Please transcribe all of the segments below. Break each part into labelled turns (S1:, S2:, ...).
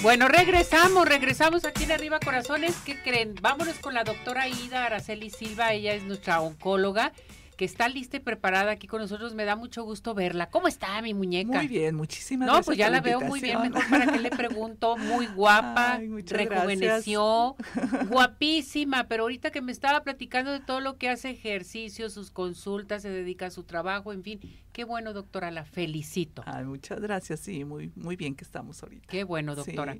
S1: Bueno, regresamos, regresamos aquí en Arriba Corazones. ¿Qué creen? Vámonos con la doctora Ida Araceli Silva, ella es nuestra oncóloga que está lista y preparada aquí con nosotros. Me da mucho gusto verla. ¿Cómo está mi muñeca?
S2: Muy bien, muchísimas gracias.
S1: No, pues ya la, veo muy bien. Mejor para que le pregunto. Muy guapa, rejuveneció, guapísima. Pero ahorita que me estaba platicando de todo lo que hace ejercicio, sus consultas, se dedica a su trabajo, en fin. Qué bueno, doctora, la felicito.
S2: Ay, muchas gracias. Sí, muy, muy bien que estamos ahorita.
S1: Qué bueno, doctora.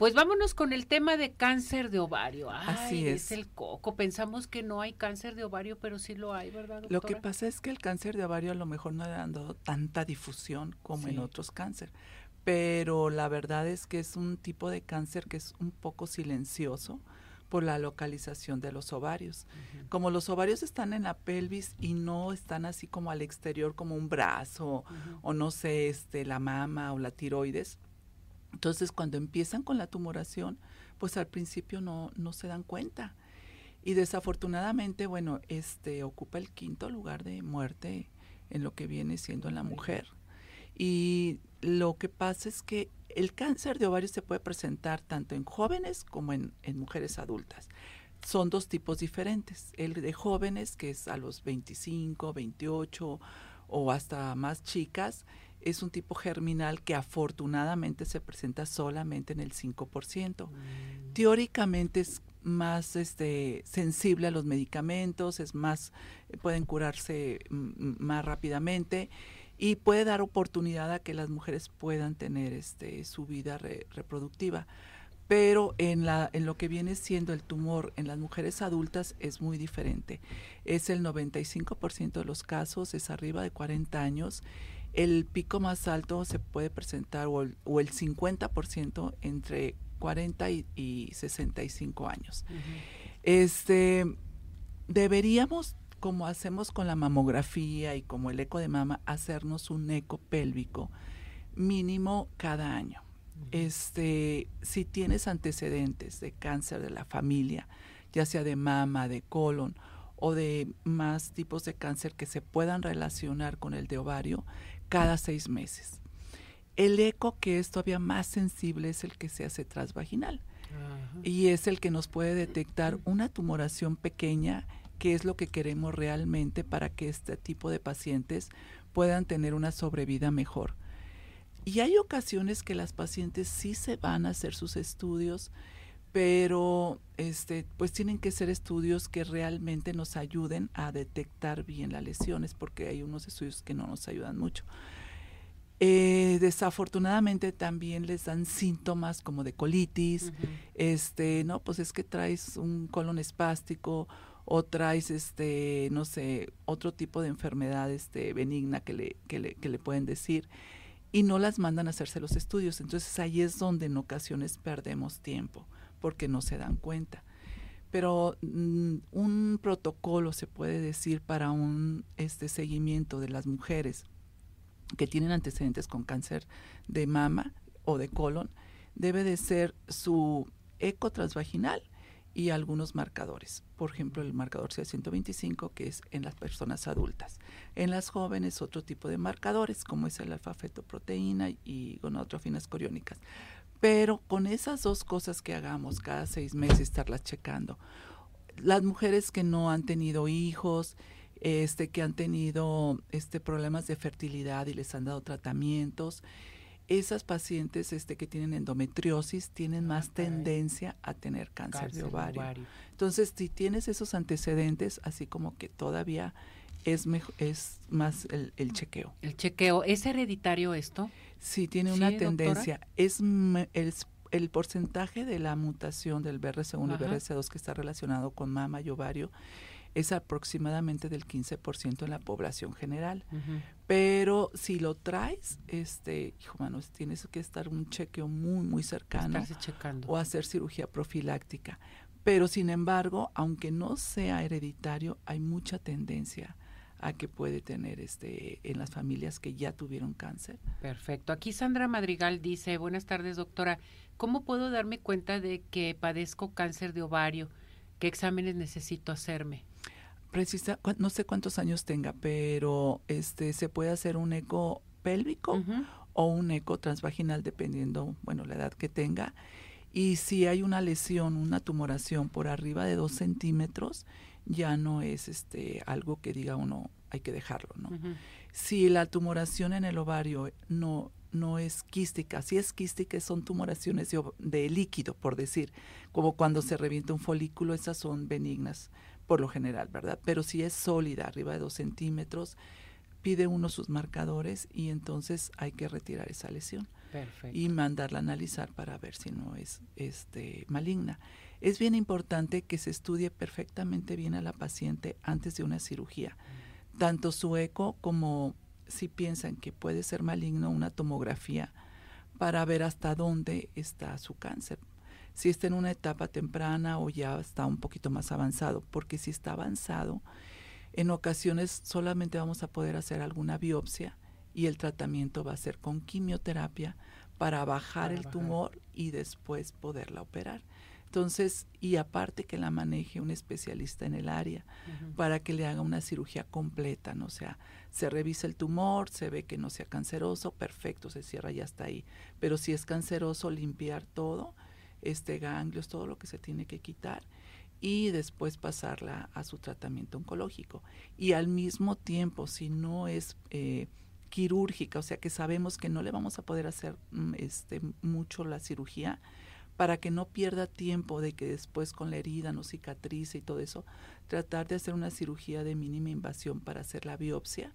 S1: Pues vámonos con el tema de cáncer de ovario. Así es. Es el coco. Pensamos que no hay cáncer de ovario, pero sí lo hay, ¿verdad? Doctora?
S2: Lo que pasa es que el cáncer de ovario a lo mejor no ha dado tanta difusión como en otros cánceres. Pero la verdad es que es un tipo de cáncer que es un poco silencioso por la localización de los ovarios. Como los ovarios están en la pelvis y no están así como al exterior como un brazo o no sé, este la mama o la tiroides, entonces, cuando empiezan con la tumoración, pues al principio no, no se dan cuenta. Y desafortunadamente, bueno, este ocupa el quinto lugar de muerte en lo que viene siendo en la mujer. Y lo que pasa es que el cáncer de ovario se puede presentar tanto en jóvenes como en, en mujeres adultas. Son dos tipos diferentes. El de jóvenes, que es a los 25, 28 o hasta más chicas, es un tipo germinal que afortunadamente se presenta solamente en el 5%. Mm. Teóricamente es más este sensible a los medicamentos, es más pueden curarse más rápidamente y puede dar oportunidad a que las mujeres puedan tener este su vida reproductiva. Pero en la en lo que viene siendo el tumor en las mujeres adultas es muy diferente. Es el 95% de los casos, es arriba de 40 años el pico más alto se puede presentar o el, o el 50% entre 40 y, 65 años. Este deberíamos como hacemos con la mamografía y como el eco de mama hacernos un eco pélvico mínimo cada año. Este, si tienes antecedentes de cáncer de la familia, ya sea de mama, de colon o de más tipos de cáncer que se puedan relacionar con el de ovario, cada seis meses. El eco que es todavía más sensible es el que se hace transvaginal y es el que nos puede detectar una tumoración pequeña que es lo que queremos realmente para que este tipo de pacientes puedan tener una sobrevida mejor. Y hay ocasiones que las pacientes sí se van a hacer sus estudios, pero este pues tienen que ser estudios que realmente nos ayuden a detectar bien las lesiones porque hay unos estudios que no nos ayudan mucho. Eh, desafortunadamente también les dan síntomas como de colitis este no pues es que traes un colon espástico o traes este no sé otro tipo de enfermedad este benigna que le, que le, que le pueden decir y no las mandan a hacerse los estudios. Entonces ahí es donde en ocasiones perdemos tiempo porque no se dan cuenta. Pero mm, un protocolo se puede decir para un este seguimiento de las mujeres que tienen antecedentes con cáncer de mama o de colon debe de ser su eco transvaginal y algunos marcadores. Por ejemplo, el marcador C125, que es en las personas adultas. En las jóvenes, otro tipo de marcadores, como es el alfa-fetoproteína y gonadotrofinas coriónicas. Pero con esas dos cosas que hagamos cada seis meses, estarlas checando. Las mujeres que no han tenido hijos, este, que han tenido este, problemas de fertilidad y les han dado tratamientos, esas pacientes este, que tienen endometriosis tienen más tendencia a tener cáncer, de, ovario. Entonces, si tienes esos antecedentes, así como que todavía es, mejor, es más el, el chequeo.
S1: El chequeo, ¿es hereditario esto?
S2: Sí, tiene una tendencia. Es el, el, porcentaje de la mutación del BRCA1 y BRCA2 que está relacionado con mama y ovario es aproximadamente del 15% en la población general. Pero si lo traes, este, hijo manos, tienes que estar un chequeo muy, muy cercano o hacer cirugía profiláctica. Pero sin embargo, aunque no sea hereditario, hay mucha tendencia a que puede tener este en las familias que ya tuvieron cáncer.
S1: Perfecto. Aquí Sandra Madrigal dice, buenas tardes doctora, ¿cómo puedo darme cuenta de que padezco cáncer de ovario? ¿Qué exámenes necesito hacerme?
S2: Precisa, no sé cuántos años tenga, pero este se puede hacer un eco pélvico o un eco transvaginal dependiendo, bueno, la edad que tenga. Y si hay una lesión, una tumoración por arriba de dos centímetros, ya no es este algo que diga uno hay que dejarlo, ¿no? Si la tumoración en el ovario no no es quística, si es quística son tumoraciones de, de líquido, por decir, como cuando se revienta un folículo, esas son benignas por lo general, ¿verdad? Pero si es sólida, arriba de dos centímetros, pide uno sus marcadores y entonces hay que retirar esa lesión y mandarla a analizar para ver si no es este, maligna. Es bien importante que se estudie perfectamente bien a la paciente antes de una cirugía, tanto su eco como si piensan que puede ser maligno una tomografía para ver hasta dónde está su cáncer, si está en una etapa temprana o ya está un poquito más avanzado, porque si está avanzado, en ocasiones solamente vamos a poder hacer alguna biopsia y el tratamiento va a ser con quimioterapia para bajar el tumor y después poderla operar. Entonces, y aparte que la maneje un especialista en el área para que le haga una cirugía completa, ¿no? O sea, se revisa el tumor, se ve que no sea canceroso, perfecto, se cierra ya está ahí. Pero si es canceroso, limpiar todo este ganglios, todo lo que se tiene que quitar y después pasarla a su tratamiento oncológico. Y al mismo tiempo, si no es eh, quirúrgica, o sea que sabemos que no le vamos a poder hacer mm, este, mucho la cirugía, para que no pierda tiempo de que después con la herida no cicatrice y todo eso, tratar de hacer una cirugía de mínima invasión para hacer la biopsia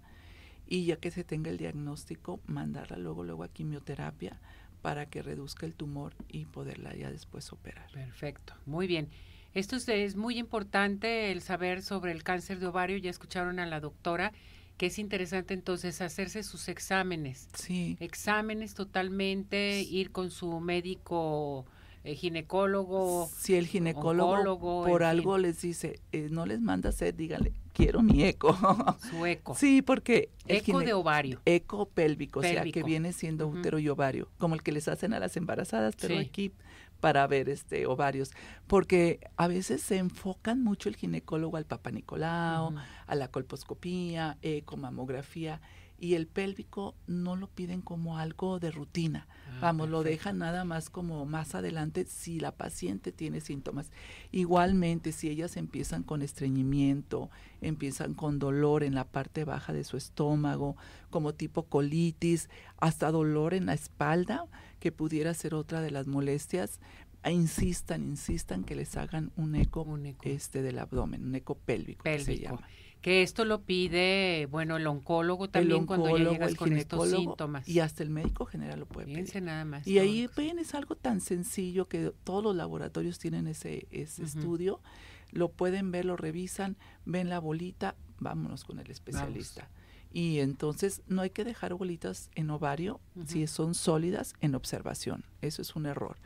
S2: y ya que se tenga el diagnóstico, mandarla luego, luego a quimioterapia para que reduzca el tumor y poderla ya después operar.
S1: Perfecto, muy bien. Esto es, muy importante el saber sobre el cáncer de ovario. Ya escucharon a la doctora que es interesante entonces hacerse sus exámenes.
S2: Sí.
S1: Exámenes totalmente, ir con su médico eh, ginecólogo.
S2: Si el ginecólogo por algo les dice, eh, no les manda hacer, díganle, quiero mi eco.
S1: Su eco.
S2: Sí, porque...
S1: eco de ovario.
S2: Eco pélvico, o sea, que viene siendo útero y ovario, como el que les hacen a las embarazadas, pero aquí para ver este ovarios, porque a veces se enfocan mucho el ginecólogo al Papa Nicolau, a la colposcopía, eco, mamografía, y el pélvico no lo piden como algo de rutina. Ah, Vamos, lo dejan nada más como más adelante si la paciente tiene síntomas. Igualmente, si ellas empiezan con estreñimiento, empiezan con dolor en la parte baja de su estómago, como tipo colitis, hasta dolor en la espalda, que pudiera ser otra de las molestias, insistan, insistan que les hagan un eco, este del abdomen, un eco pélvico, pélvico. Que se llama.
S1: Que esto lo pide, bueno, el oncólogo también cuando ya llegas con estos síntomas.
S2: Y hasta el médico general lo puede
S1: pedir. nada más.
S2: Y ahí ven, es algo tan sencillo que todos los laboratorios tienen ese, ese estudio, lo pueden ver, lo revisan, ven la bolita, vámonos con el especialista. Y entonces no hay que dejar bolitas en ovario si son sólidas en observación. Eso es un error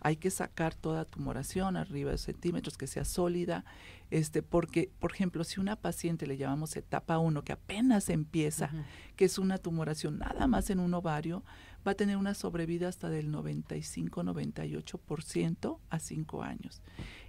S2: hay que sacar toda tumoración arriba de centímetros, que sea sólida, este, porque, por ejemplo, si una paciente le llamamos etapa 1, que apenas empieza, que es una tumoración nada más en un ovario, va a tener una sobrevida hasta del 95-98% a 5 años.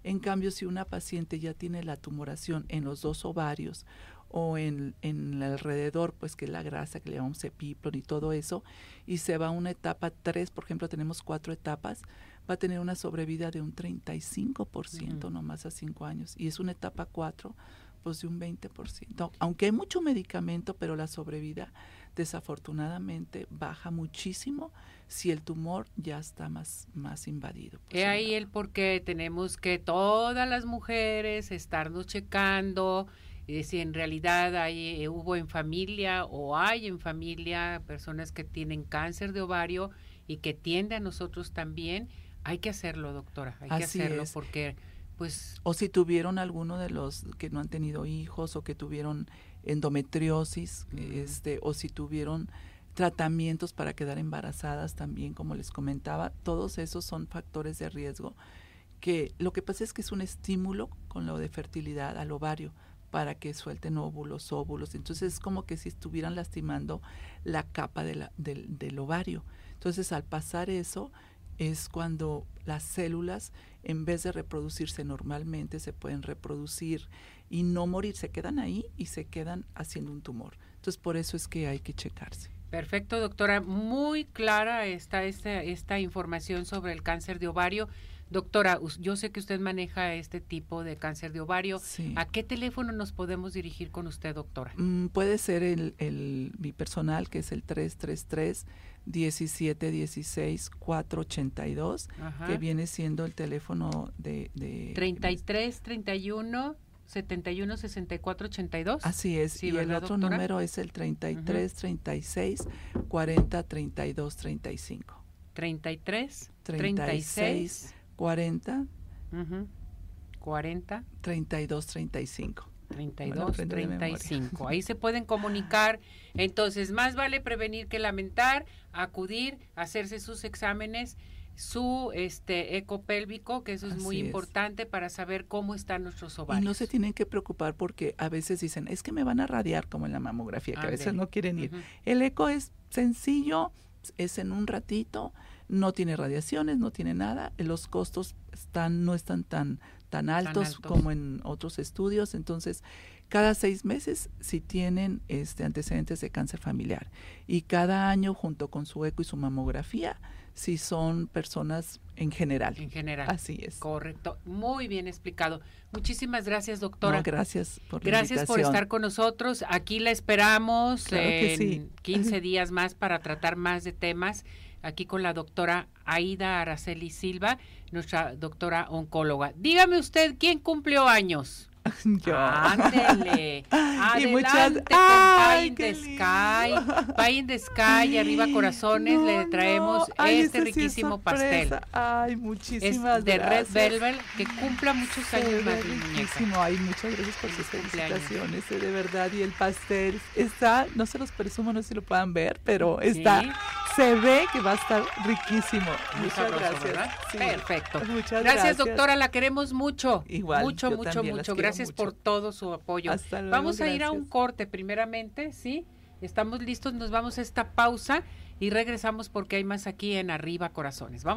S2: En cambio, si una paciente ya tiene la tumoración en los dos ovarios o en, en el alrededor, pues que es la grasa que le llamamos epiplon y todo eso, y se va a una etapa 3, por ejemplo, tenemos cuatro etapas, va a tener una sobrevida de un 35% no nomás a 5 años. Y es una etapa 4, pues de un 20%. Aunque hay mucho medicamento, pero la sobrevida desafortunadamente baja muchísimo si el tumor ya está más, más invadido.
S1: He ahí el por qué tenemos que todas las mujeres estarnos checando y si en realidad hay, eh, hubo en familia o hay en familia personas que tienen cáncer de ovario y que tiende a nosotros también hay que hacerlo, doctora, hay que hacerlo porque pues
S2: o si tuvieron alguno de los que no han tenido hijos o que tuvieron endometriosis, este o si tuvieron tratamientos para quedar embarazadas también, como les comentaba, todos esos son factores de riesgo que lo que pasa es que es un estímulo con lo de fertilidad al ovario para que suelten óvulos, óvulos. Entonces es como que si estuvieran lastimando la capa de la, del, del ovario. Entonces al pasar eso, es cuando las células, en vez de reproducirse normalmente, se pueden reproducir y no morir, se quedan ahí y se quedan haciendo un tumor. Entonces, por eso es que hay que checarse.
S1: Perfecto, doctora. Muy clara está esta, esta información sobre el cáncer de ovario. Doctora, yo sé que usted maneja este tipo de cáncer de ovario. ¿A qué teléfono nos podemos dirigir con usted, doctora?
S2: Mm, puede ser el, el, mi personal, que es el 333 1716 482, que viene siendo el teléfono de... de
S1: 33 31 71 64 82.
S2: Así es. y el otro número es el 33 36 40 32 35.
S1: 33
S2: 36 40
S1: 40
S2: 32 35.
S1: 32 35. Ahí se pueden comunicar. Entonces, más vale prevenir que lamentar, acudir, hacerse sus exámenes su este eco pélvico, que eso es muy importante para saber cómo están nuestros ovarios.
S2: Y no se tienen que preocupar porque a veces dicen, es que me van a radiar como en la mamografía, que a veces no quieren ir. El eco es sencillo, es en un ratito, no tiene radiaciones, no tiene nada, los costos están no están tan tan altos, como en otros estudios, entonces cada seis meses si tienen este antecedentes de cáncer familiar y cada año junto con su eco y su mamografía si son personas en general.
S1: En general.
S2: Así es.
S1: Correcto. Muy bien explicado. Muchísimas gracias, doctora.
S2: gracias por
S1: la Gracias por estar con nosotros. Aquí la esperamos en 15 días más para tratar más de temas. Aquí con la doctora Aida Araceli Silva, nuestra doctora oncóloga. Dígame usted, ¿quién cumplió años?
S2: Yo.
S1: Ándele. Adelante y muchas... con Pie in the Sky. Pie in the Sky, arriba corazones, le traemos este riquísimo pastel.
S2: Ay, muchísimas
S1: es de Red Velvet, que cumpla muchos años más,
S2: muchísimo. Ay, muchas gracias por sus felicitaciones, eh, de verdad. Y el pastel está, no se los presumo, no sé si lo puedan ver, pero está se ve que va a estar riquísimo. Muchas gracias.
S1: Perfecto. Muchas gracias, doctora. La queremos mucho. Igual. Mucho, mucho, mucho. Gracias por todo su apoyo. vamos a ir a un corte primeramente, ¿sí? Estamos listos, nos vamos a esta pausa y regresamos porque hay más aquí en Arriba Corazones. Vámonos.